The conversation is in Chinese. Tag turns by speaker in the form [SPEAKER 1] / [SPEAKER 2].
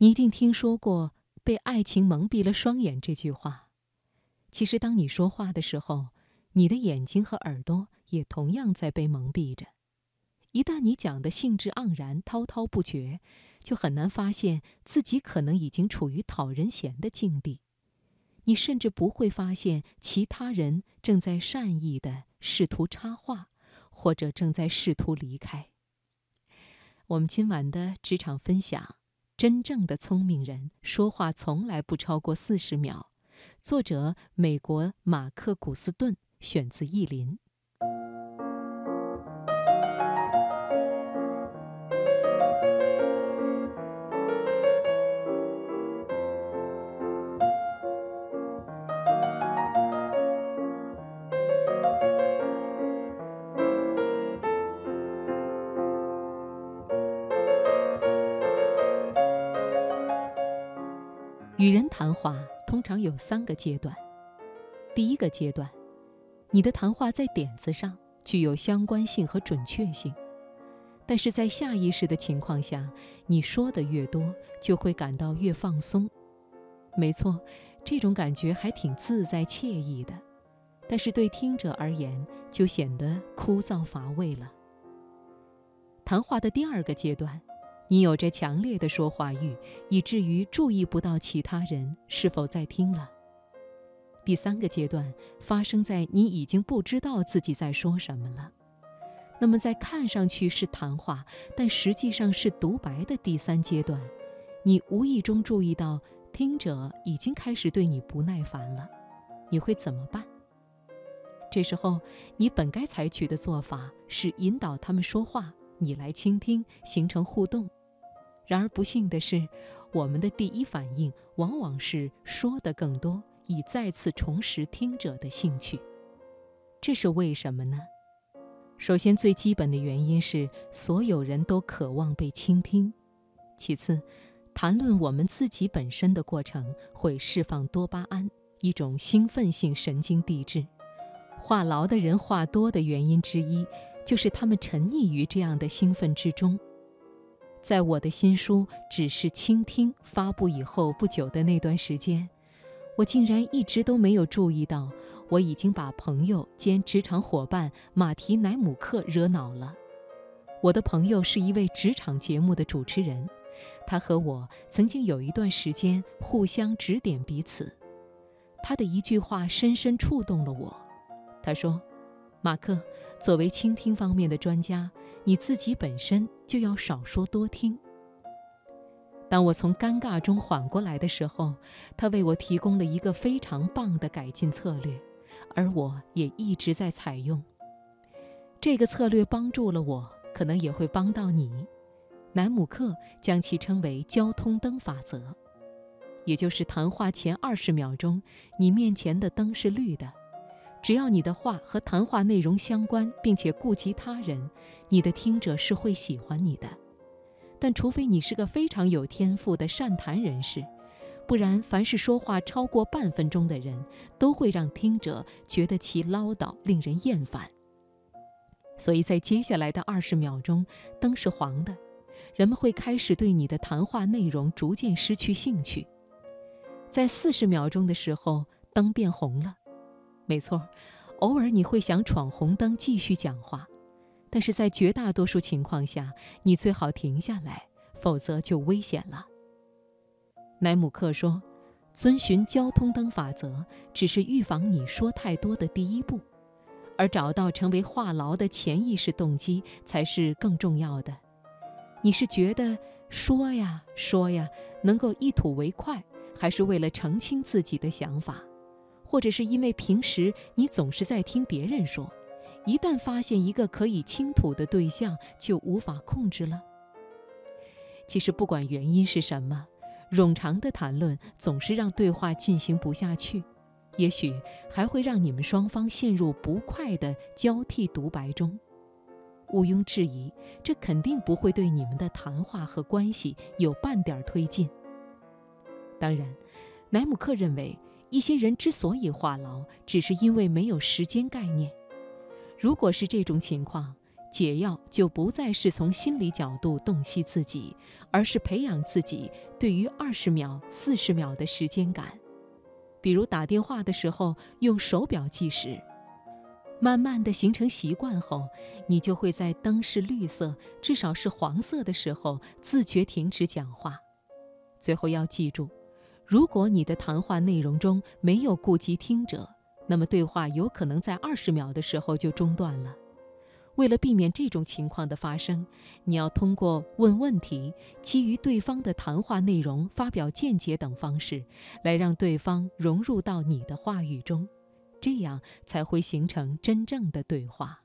[SPEAKER 1] 你一定听说过“被爱情蒙蔽了双眼”这句话。其实，当你说话的时候，你的眼睛和耳朵也同样在被蒙蔽着。一旦你讲的兴致盎然、滔滔不绝，就很难发现自己可能已经处于讨人嫌的境地。你甚至不会发现其他人正在善意的试图插话，或者正在试图离开。我们今晚的职场分享。真正的聪明人说话从来不超过四十秒。作者：美国马克·古斯顿，选自《意林》。与人谈话通常有三个阶段。第一个阶段，你的谈话在点子上具有相关性和准确性，但是在下意识的情况下，你说的越多，就会感到越放松。没错，这种感觉还挺自在惬意的，但是对听者而言就显得枯燥乏味了。谈话的第二个阶段。你有着强烈的说话欲，以至于注意不到其他人是否在听了。第三个阶段发生在你已经不知道自己在说什么了。那么，在看上去是谈话，但实际上是独白的第三阶段，你无意中注意到听者已经开始对你不耐烦了，你会怎么办？这时候，你本该采取的做法是引导他们说话，你来倾听，形成互动。然而不幸的是，我们的第一反应往往是说的更多，以再次重拾听者的兴趣。这是为什么呢？首先，最基本的原因是所有人都渴望被倾听；其次，谈论我们自己本身的过程会释放多巴胺，一种兴奋性神经递质。话痨的人话多的原因之一，就是他们沉溺于这样的兴奋之中。在我的新书《只是倾听》发布以后不久的那段时间，我竟然一直都没有注意到，我已经把朋友兼职场伙伴马提乃姆克惹恼了。我的朋友是一位职场节目的主持人，他和我曾经有一段时间互相指点彼此。他的一句话深深触动了我。他说：“马克，作为倾听方面的专家。”你自己本身就要少说多听。当我从尴尬中缓过来的时候，他为我提供了一个非常棒的改进策略，而我也一直在采用。这个策略帮助了我，可能也会帮到你。南姆克将其称为“交通灯法则”，也就是谈话前二十秒钟，你面前的灯是绿的。只要你的话和谈话内容相关，并且顾及他人，你的听者是会喜欢你的。但除非你是个非常有天赋的善谈人士，不然，凡是说话超过半分钟的人，都会让听者觉得其唠叨令人厌烦。所以在接下来的二十秒钟，灯是黄的，人们会开始对你的谈话内容逐渐失去兴趣。在四十秒钟的时候，灯变红了。没错，偶尔你会想闯红灯继续讲话，但是在绝大多数情况下，你最好停下来，否则就危险了。莱姆克说：“遵循交通灯法则只是预防你说太多的第一步，而找到成为话痨的潜意识动机才是更重要的。你是觉得说呀说呀能够一吐为快，还是为了澄清自己的想法？”或者是因为平时你总是在听别人说，一旦发现一个可以倾吐的对象，就无法控制了。其实不管原因是什么，冗长的谈论总是让对话进行不下去，也许还会让你们双方陷入不快的交替独白中。毋庸置疑，这肯定不会对你们的谈话和关系有半点推进。当然，莱姆克认为。一些人之所以话痨，只是因为没有时间概念。如果是这种情况，解药就不再是从心理角度洞悉自己，而是培养自己对于二十秒、四十秒的时间感。比如打电话的时候用手表计时，慢慢的形成习惯后，你就会在灯是绿色，至少是黄色的时候自觉停止讲话。最后要记住，如果你的谈话内容中没有顾及听者，那么对话有可能在二十秒的时候就中断了。为了避免这种情况的发生，你要通过问问题、基于对方的谈话内容发表见解等方式，来让对方融入到你的话语中，这样才会形成真正的对话。